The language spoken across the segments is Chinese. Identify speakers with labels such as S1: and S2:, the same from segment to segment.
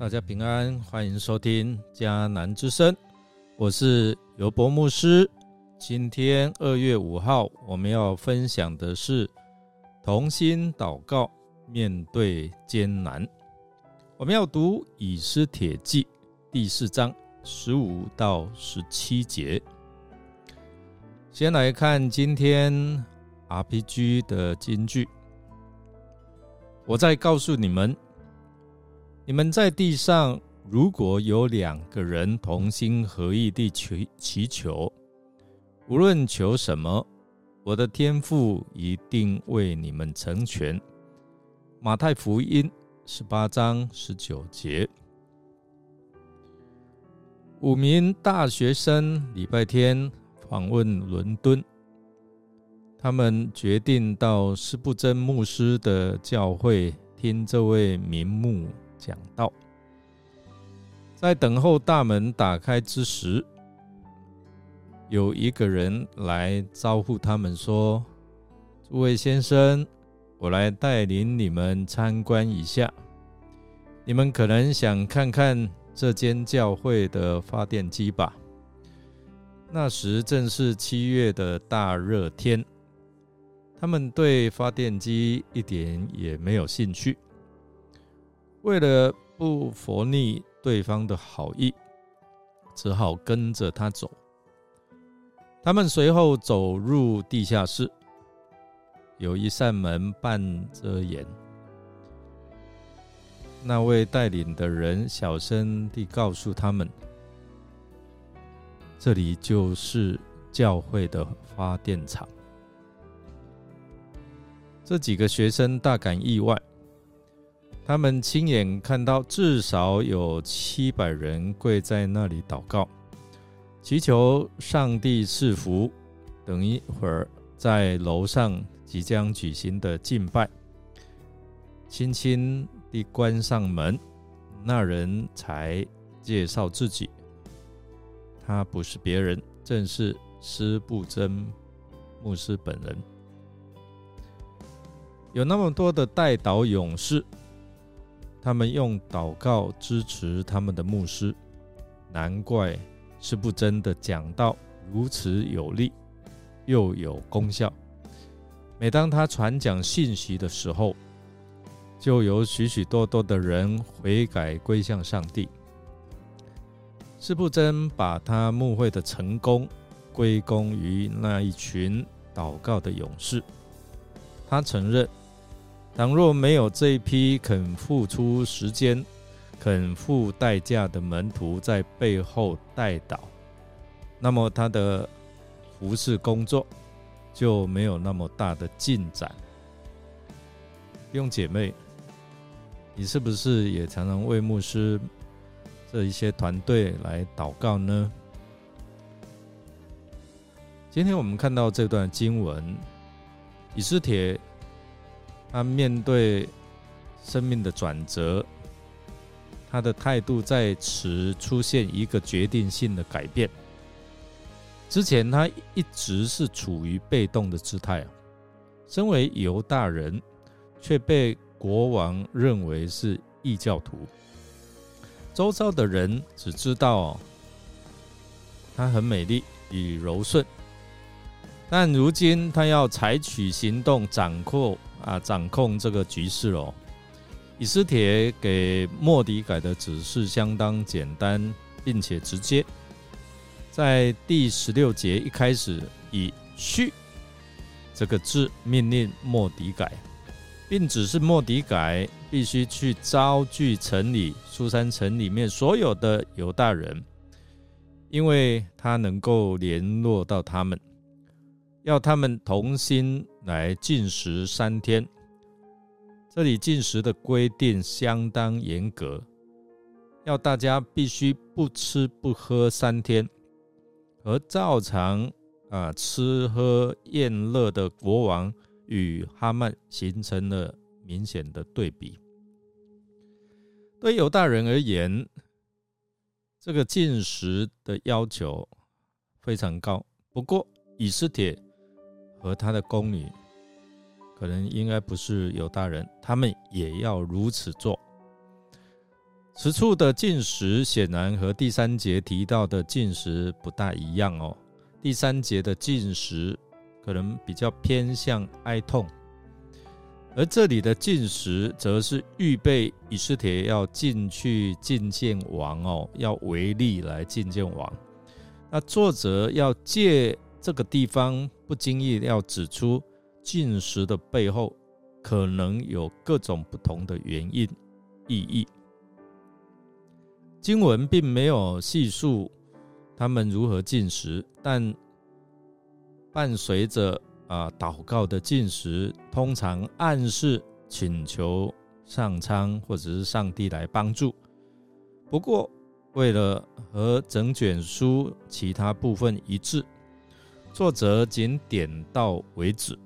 S1: 大家平安，欢迎收听迦南之声，我是尤博牧师。今天二月五号，我们要分享的是同心祷告，面对艰难。我们要读以斯帖记第四章十五到十七节。先来看今天 RPG 的金句，我再告诉你们。你们在地上，如果有两个人同心合意地祈祈求，无论求什么，我的天父一定为你们成全。马太福音十八章十九节。五名大学生礼拜天访问伦敦，他们决定到施布真牧师的教会听这位名牧。讲道，在等候大门打开之时，有一个人来招呼他们说：“诸位先生，我来带领你们参观一下。你们可能想看看这间教会的发电机吧？那时正是七月的大热天，他们对发电机一点也没有兴趣。”为了不佛逆对方的好意，只好跟着他走。他们随后走入地下室，有一扇门半遮掩。那位带领的人小声地告诉他们：“这里就是教会的发电厂。”这几个学生大感意外。他们亲眼看到至少有七百人跪在那里祷告，祈求上帝赐福。等一会儿，在楼上即将举行的敬拜，轻轻地关上门，那人才介绍自己。他不是别人，正是施布真牧师本人。有那么多的代祷勇士。他们用祷告支持他们的牧师，难怪是不真的讲道如此有力，又有功效。每当他传讲信息的时候，就有许许多多的人悔改归向上帝。是不真把他牧会的成功归功于那一群祷告的勇士，他承认。倘若没有这一批肯付出时间、肯付代价的门徒在背后带导，那么他的服侍工作就没有那么大的进展。弟兄姐妹，你是不是也常常为牧师这一些团队来祷告呢？今天我们看到这段经文，以斯帖。他面对生命的转折，他的态度在此出现一个决定性的改变。之前他一直是处于被动的姿态，身为犹大人，却被国王认为是异教徒。周遭的人只知道他很美丽与柔顺，但如今他要采取行动掌控。啊，掌控这个局势哦。以斯帖给莫迪改的指示相当简单，并且直接。在第十六节一开始，以“去”这个字命令莫迪改，并指示莫迪改必须去招聚城里苏山城里面所有的犹大人，因为他能够联络到他们。要他们同心来禁食三天。这里禁食的规定相当严格，要大家必须不吃不喝三天，和照常啊吃喝宴乐的国王与哈曼形成了明显的对比。对犹大人而言，这个禁食的要求非常高。不过以斯帖。和他的宫女，可能应该不是犹大人，他们也要如此做。此处的进食显然和第三节提到的进食不大一样哦。第三节的进食可能比较偏向哀痛，而这里的进食则是预备以斯帖要进去觐见王哦，要为力来觐见王。那作者要借这个地方不经意要指出进食的背后，可能有各种不同的原因意义。经文并没有细述他们如何进食，但伴随着啊祷告的进食，通常暗示请求上苍或者是上帝来帮助。不过，为了和整卷书其他部分一致，作者仅点到为止。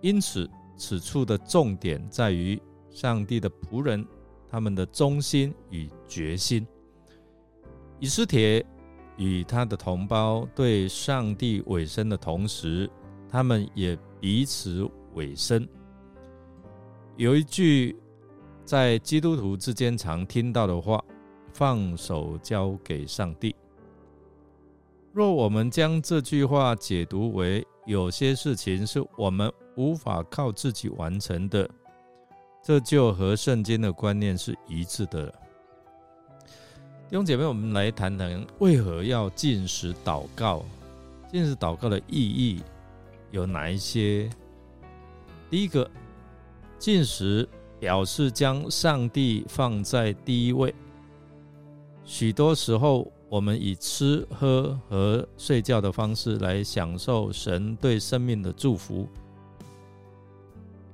S1: 因此，此处的重点在于上帝的仆人他们的忠心与决心。以斯帖与他的同胞对上帝委身的同时，他们也彼此委身。有一句在基督徒之间常听到的话：“放手交给上帝。”若我们将这句话解读为有些事情是我们无法靠自己完成的，这就和圣经的观念是一致的了。弟兄姐妹，我们来谈谈为何要进食祷告。进食祷告的意义有哪一些？第一个，进食表示将上帝放在第一位。许多时候，我们以吃喝和睡觉的方式来享受神对生命的祝福，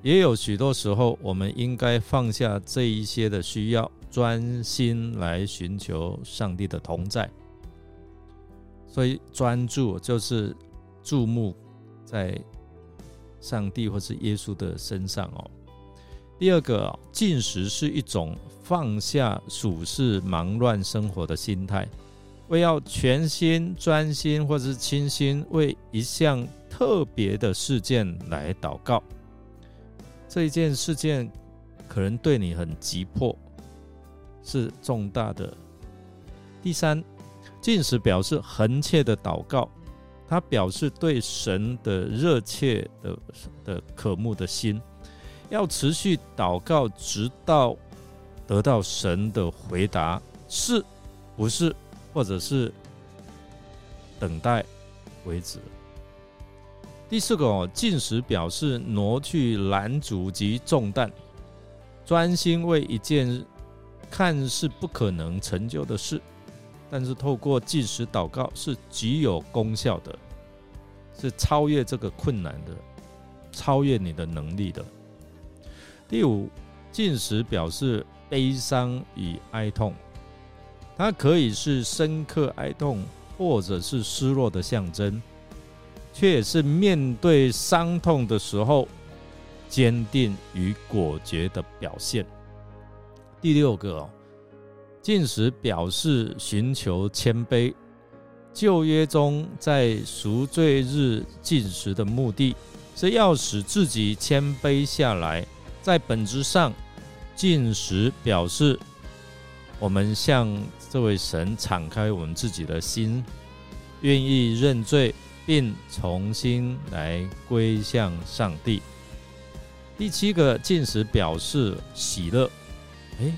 S1: 也有许多时候，我们应该放下这一些的需要。专心来寻求上帝的同在，所以专注就是注目在上帝或是耶稣的身上哦。第二个，进食是一种放下俗世忙乱生活的心态，为要全心专心或者是倾心为一项特别的事件来祷告。这一件事件可能对你很急迫。是重大的。第三，进食表示恒切的祷告，它表示对神的热切的的渴慕的心，要持续祷告，直到得到神的回答，是不是，或者是等待为止。第四个哦，进食表示挪去拦阻及重担，专心为一件。看似不可能成就的事，但是透过进食祷告是极有功效的，是超越这个困难的，超越你的能力的。第五，进食表示悲伤与哀痛，它可以是深刻哀痛，或者是失落的象征，却也是面对伤痛的时候坚定与果决的表现。第六个，进食表示寻求谦卑。旧约中在赎罪日进食的目的是要使自己谦卑下来。在本质上，进食表示我们向这位神敞开我们自己的心，愿意认罪，并重新来归向上帝。第七个，进食表示喜乐。哎，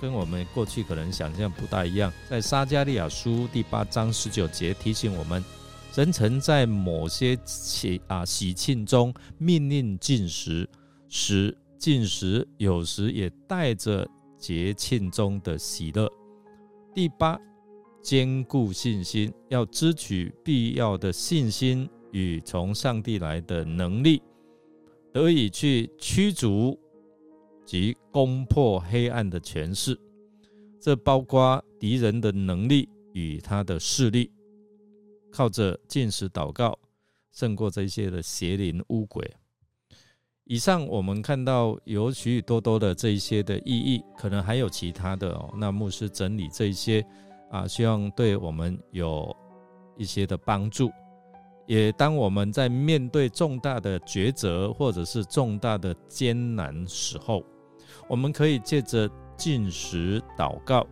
S1: 跟我们过去可能想象不大一样。在撒加利亚书第八章十九节提醒我们，神曾在某些喜啊喜庆中命令进食，使进食有时也带着节庆中的喜乐。第八，坚固信心，要支取必要的信心与从上帝来的能力，得以去驱逐。及攻破黑暗的权势，这包括敌人的能力与他的势力。靠着进食祷告，胜过这些的邪灵污鬼。以上我们看到有许许多多的这一些的意义，可能还有其他的哦。那牧师整理这一些啊，希望对我们有一些的帮助。也当我们在面对重大的抉择或者是重大的艰难时候。我们可以借着进食祷告，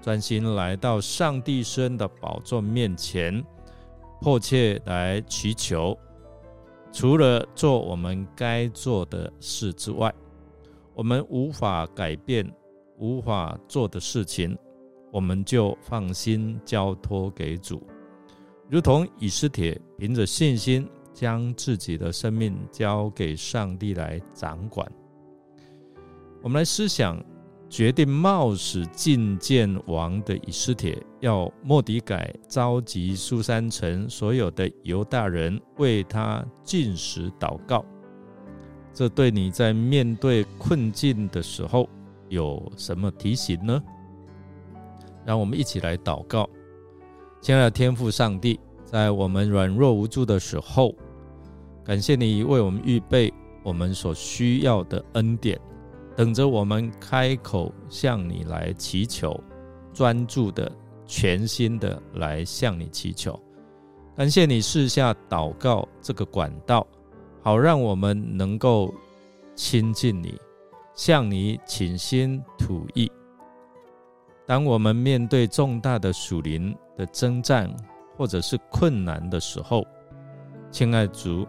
S1: 专心来到上帝生的宝座面前，迫切来祈求。除了做我们该做的事之外，我们无法改变、无法做的事情，我们就放心交托给主，如同以斯帖凭着信心将自己的生命交给上帝来掌管。我们来思想。决定冒死觐见王的以斯帖，要莫迪改召集苏三城所有的犹大人为他进食祷告。这对你在面对困境的时候有什么提醒呢？让我们一起来祷告。亲爱的天父上帝，在我们软弱无助的时候，感谢你为我们预备我们所需要的恩典。等着我们开口向你来祈求，专注的、全心的来向你祈求。感谢你试下祷告这个管道，好让我们能够亲近你，向你倾心吐意。当我们面对重大的属灵的征战或者是困难的时候，亲爱主，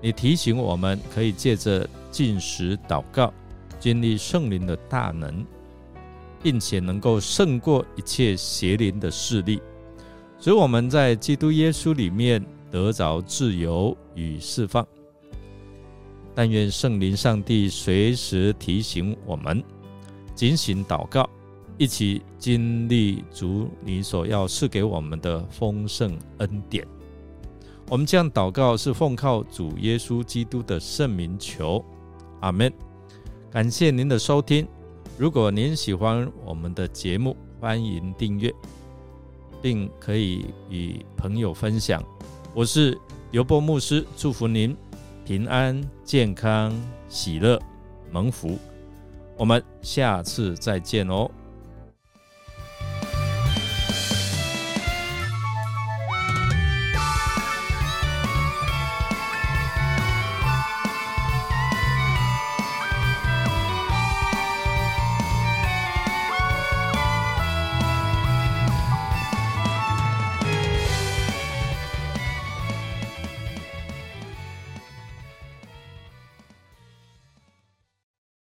S1: 你提醒我们可以借着进食祷告。经历圣灵的大能，并且能够胜过一切邪灵的势力，所以我们在基督耶稣里面得着自由与释放。但愿圣灵上帝随时提醒我们，警醒祷告，一起经历主你所要赐给我们的丰盛恩典。我们这样祷告是奉靠主耶稣基督的圣名求，阿门。感谢您的收听。如果您喜欢我们的节目，欢迎订阅，并可以与朋友分享。我是尤波牧师，祝福您平安、健康、喜乐、蒙福。我们下次再见哦。